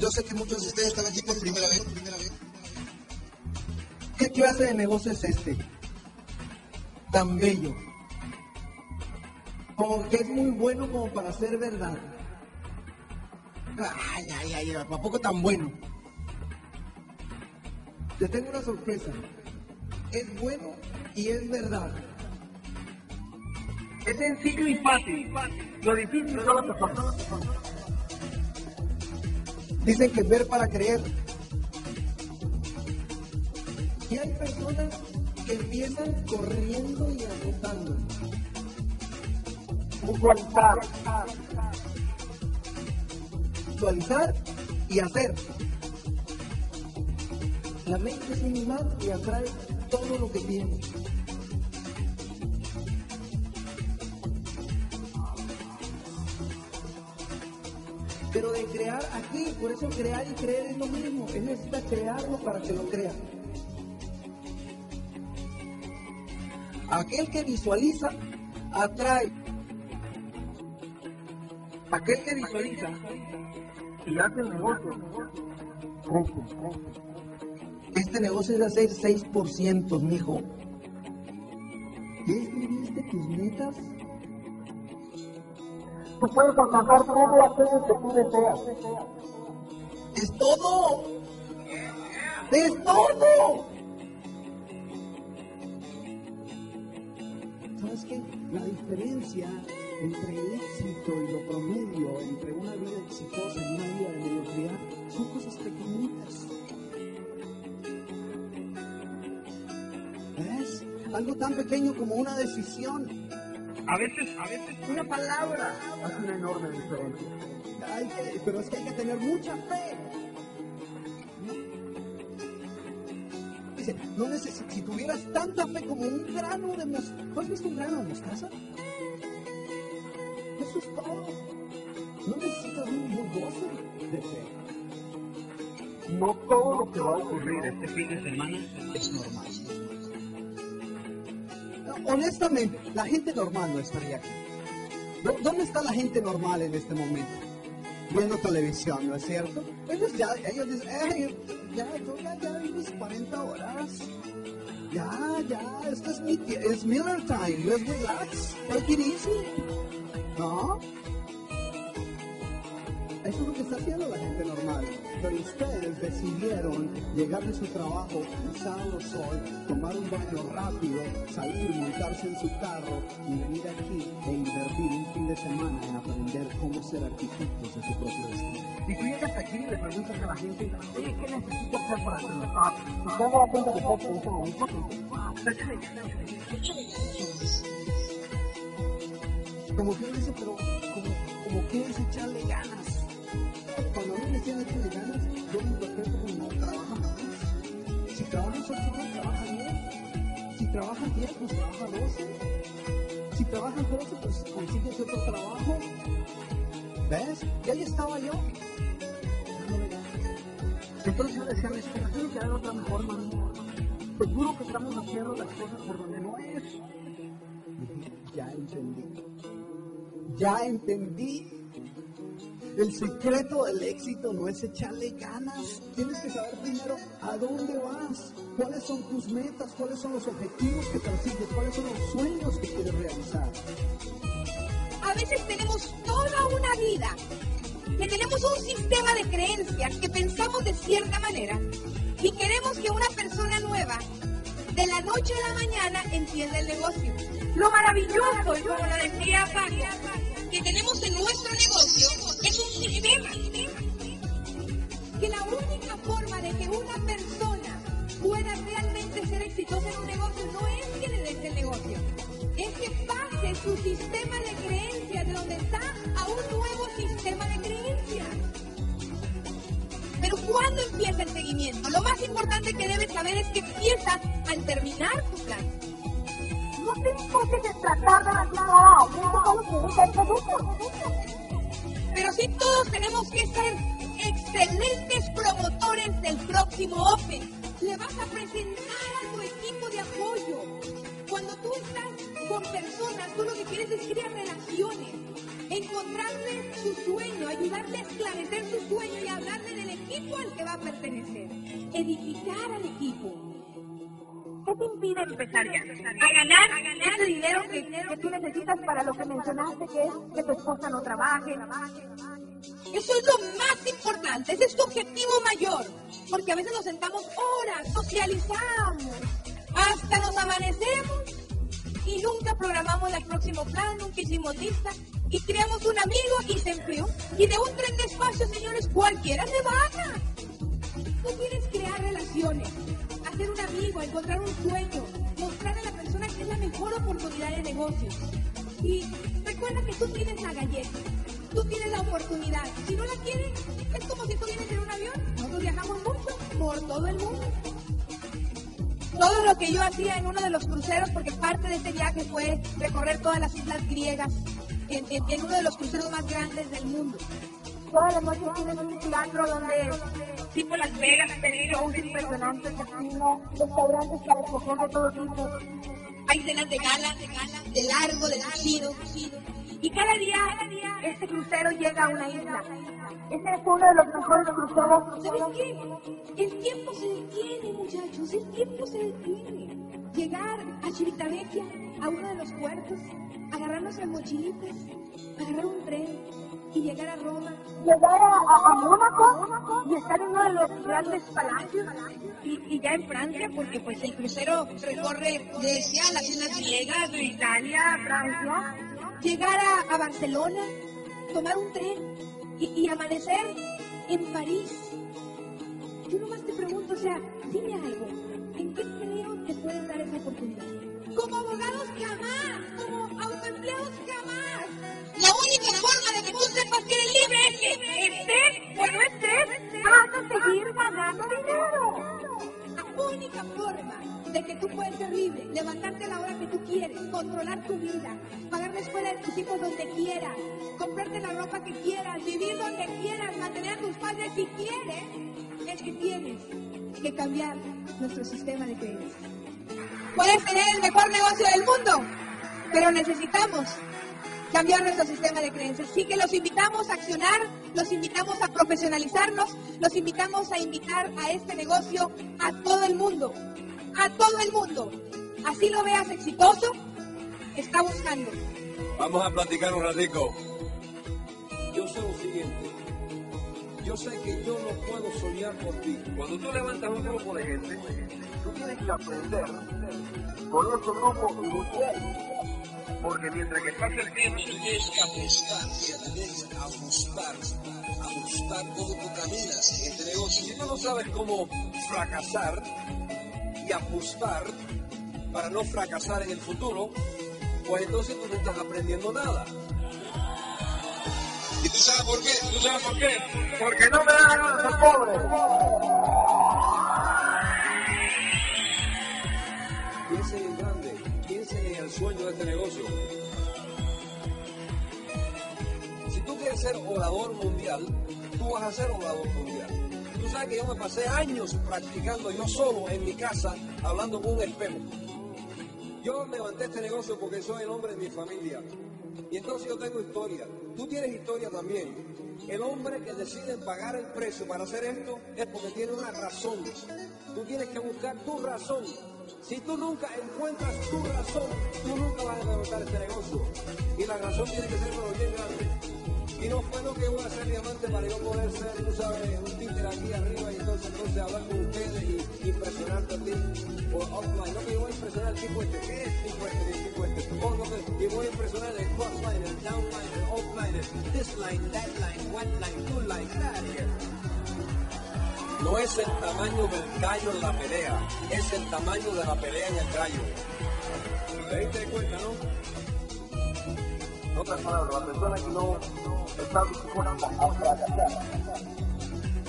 Yo sé que muchos de ustedes están aquí por primera vez. ¿Qué clase de negocio es este? Tan bello. Como que es muy bueno como para ser verdad. Ay, ay, ay, ¿a poco tan bueno? Te tengo una sorpresa. Es bueno y es verdad. Es sencillo y fácil. Lo difícil solo te. Dicen que ver para creer. Y hay personas que empiezan corriendo y agotando. Visualizar. Visualizar y hacer. La mente es un imán y atrae todo lo que tiene. Pero de crear aquí, por eso crear y creer es lo mismo. Él necesita crearlo para que lo crea. Aquel que visualiza, atrae. Aquel que visualiza y hace el negocio. Este negocio es de hacer 6%, mijo. ¿Ya escribiste tus metas? Tú puedes alcanzar todo aquello que tú deseas. ¡Es todo! ¡Es todo! ¿Sabes qué? La diferencia entre el éxito y lo promedio, entre una vida exitosa y una vida de mediocridad, son cosas pequeñitas. ¿Ves? Algo tan pequeño como una decisión. A veces, a veces una palabra hace una enorme diferencia. Hay que- pero es que hay que tener mucha fe. Dice, no neces- si tuvieras tanta fe como un grano de mostaza. ¿Tú has visto un grano de mostaza? Eso es todo. No necesitas un bulldozer de fe. No todo lo que va a ocurrir este fin de semana es normal. No, honestamente, la gente normal no estaría aquí. ¿Dó- ¿Dónde está la gente normal en este momento? Viendo televisión, ¿no es cierto? Ellos ya, ellos dicen, "Ey, ya, ya, ya vi mis 40 horas. Ya, ya, esto es mi es Miller time, let's relax, take it easy. ¿No? Eso es lo que está haciendo la gente normal. Pero ustedes decidieron llegar de su trabajo, el sol, tomar un baño rápido, salir, montarse en su carro y venir aquí e invertir un fin de semana en aprender cómo ser arquitectos de su propio destino. Y tú llegas aquí y le preguntas a la gente, oye, ¿qué necesito hacer para triunfar? Y te das cuenta que ganas, échale ganas. Como que dice, pero como, como que es echarle ganas. Cuando mí me decían echarle ganas, yo me interpreto como trabaja más. Si trabajas 8 horas, trabaja 10. Si trabajas 10, pues trabaja 12. Si trabajas 12, pues consigues otro trabajo. ¿Ves? Y ahí estaba yo. Entonces yo decía, tiene que haber otra mejor manera. Seguro que estamos haciendo las cosas por donde no es. Ya entendí. Ya entendí. El secreto del éxito no es echarle ganas. Tienes que saber primero a dónde vas, cuáles son tus metas, cuáles son los objetivos que persigues, cuáles son los sueños que quieres realizar. A veces tenemos toda una vida, que tenemos un sistema de creencias, que pensamos de cierta manera y queremos que una persona nueva de la noche a la mañana entienda el negocio. Lo maravilloso, y como lo decía Paco, que tenemos en nuestro negocio Que la única forma de que una persona pueda realmente ser exitosa en un negocio no es que le des el negocio, es que pase su sistema de creencias de donde está a un nuevo sistema de creencias. Pero ¿cuándo empieza el seguimiento? Lo más importante que debes saber es que empieza al terminar tu plan. No te enfoques en tratar de arreglar a alguien que solo quiere el producto. Pero sí todos tenemos que ser excelentes promotores del próximo Open. Le vas a presentar a tu equipo de apoyo. Cuando tú estás con personas, tú lo que quieres es crear relaciones. encontrarle su sueño, ayudarle a esclarecer su sueño y hablarle del equipo al que va a pertenecer. Edificar al equipo. ¿Qué te impide empezar ya? A ganar, a ganar ese dinero que, que tú necesitas para lo que mencionaste, que es que tu esposa no trabaje. Eso es lo más importante, ese es tu objetivo mayor. Porque a veces nos sentamos horas, socializamos, hasta nos amanecemos y nunca programamos el próximo plan, nunca hicimos lista y creamos un amigo y se enfrió. Y de un tren de espacio, señores, cualquiera se baja. Tú quieres crear relaciones, encontrar un sueño, mostrar a la persona que es la mejor oportunidad de negocio. Y recuerda que tú tienes la galleta, tú tienes la oportunidad. Si no la tienes, es como si tú vienes en un avión. Nosotros viajamos mucho por todo el mundo. Todo lo que yo hacía en uno de los cruceros, porque parte de este viaje fue recorrer todas las islas griegas en, uno de los cruceros más grandes del mundo. Todas las noches tienes un teatro donde, tipo Las Vegas, tenés shows impresionantes, casinos, restaurantes para escoger de todo tipo. Hay cenas de gala, de gala, de largo, de lucido. Y cada día, este crucero llega a una isla. Este es uno de los mejores cruceros. ¿Sabes qué? El tiempo se detiene, muchachos, el tiempo se detiene. Llegar a Chivitavecchia, a uno de los puertos, agarrarnos en mochilitas, agarrar un tren y llegar a Roma. Llegar a, a, a Mónaco y estar en uno de los grandes palacios. Y, y ya en Francia, porque pues el crucero recorre Grecia, las islas griegas, de Italia, Francia. Llegar a, a Barcelona, tomar un tren y, y amanecer en París. Yo nomás te pregunto, o sea, dime algo, ¿en qué empleo te pueden dar esa oportunidad? Como abogados jamás, como autoempleados jamás. La única forma de de que tú puedes ser libre, levantarte a la hora que tú quieres, controlar tu vida, pagar la escuela de tus hijos donde quieras, comprarte la ropa que quieras, vivir donde quieras, mantener a tus padres si quieres, es que tienes que cambiar nuestro sistema de creencias. Puedes tener el mejor negocio del mundo, pero necesitamos cambiar nuestro sistema de creencias. Así que los invitamos a accionar, los invitamos a profesionalizarnos, los invitamos a invitar a este negocio a todo el mundo, a todo el mundo. Así lo veas exitoso, está buscando. Vamos a platicar un ratico. Yo sé lo siguiente. Yo sé que yo no puedo soñar por ti. Cuando tú levantas un grupo de gente, tú tienes que aprender con ese grupo. Porque mientras que estás creciendo, tú tienes que ajustar, tienes que ajustar, ajustar cómo tú caminas en este negocio. Si tú no sabes cómo fracasar y ajustar para no fracasar en el futuro, pues entonces tú no estás aprendiendo nada. ¿Y tú sabes por qué? ¿Tú sabes por qué? Porque no me de ser pobre. Sueño de este negocio. Si tú quieres ser orador mundial, tú vas a ser orador mundial. Tú sabes que yo me pasé años practicando yo solo en mi casa, hablando con un espejo. Yo levanté este negocio porque soy el hombre de mi familia. Y entonces yo tengo historia. Tú tienes historia también. El hombre que decide pagar el precio para hacer esto es porque tiene una razón. Tú tienes que buscar tu razón. Si tú nunca encuentras tu razón, tú nunca vas a levantar este negocio. Y la razón tiene que ser pero bien grande. Y no fue lo que voy a hacer diamante para yo poder ser, tú sabes, un títer aquí arriba y entonces, entonces hablar con ustedes y impresionarte a ti. O offline, no que yo voy a impresionar al tipo este, ¿qué es tipo este, el tipo este? O no que, y voy a impresionar el crossline, el downline, el offline, this line, that line, one line, two line, of here. No es el tamaño del gallo en la pelea, es el tamaño de la pelea en el gallo. ¿Te diste cuenta, no? En otras palabras, la persona que no está dispuesta a fracasar,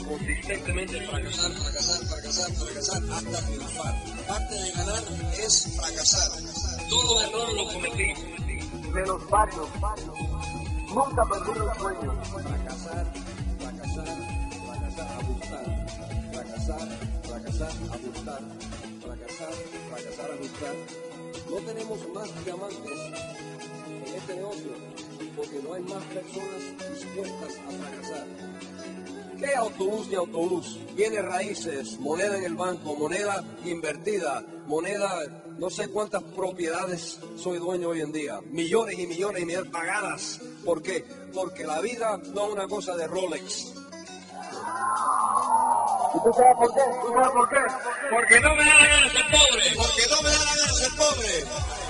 consistentemente fracasar, fracasar, fracasar, fracasar, hasta triunfar. Parte de ganar es fracasar. Todo error lo cometí. Menos varios, nunca perdí el sueño. Fracasar, fracasar, fracasar, ajustar. Fracasar, fracasar, ajustar. Fracasar, fracasar, ajustar. No tenemos más diamantes en este negocio porque no hay más personas dispuestas a fracasar. ¿Qué autobús de autobús? Tiene raíces, moneda en el banco, moneda invertida, moneda, no sé cuántas propiedades soy dueño hoy en día. Millones y millones y millones pagadas. ¿Por qué? Porque la vida no es una cosa de Rolex. ¿Y tú sabes por qué? ¿Tú sabes por qué? Porque no me da la gana ser pobre. Porque no me da la gana ser pobre.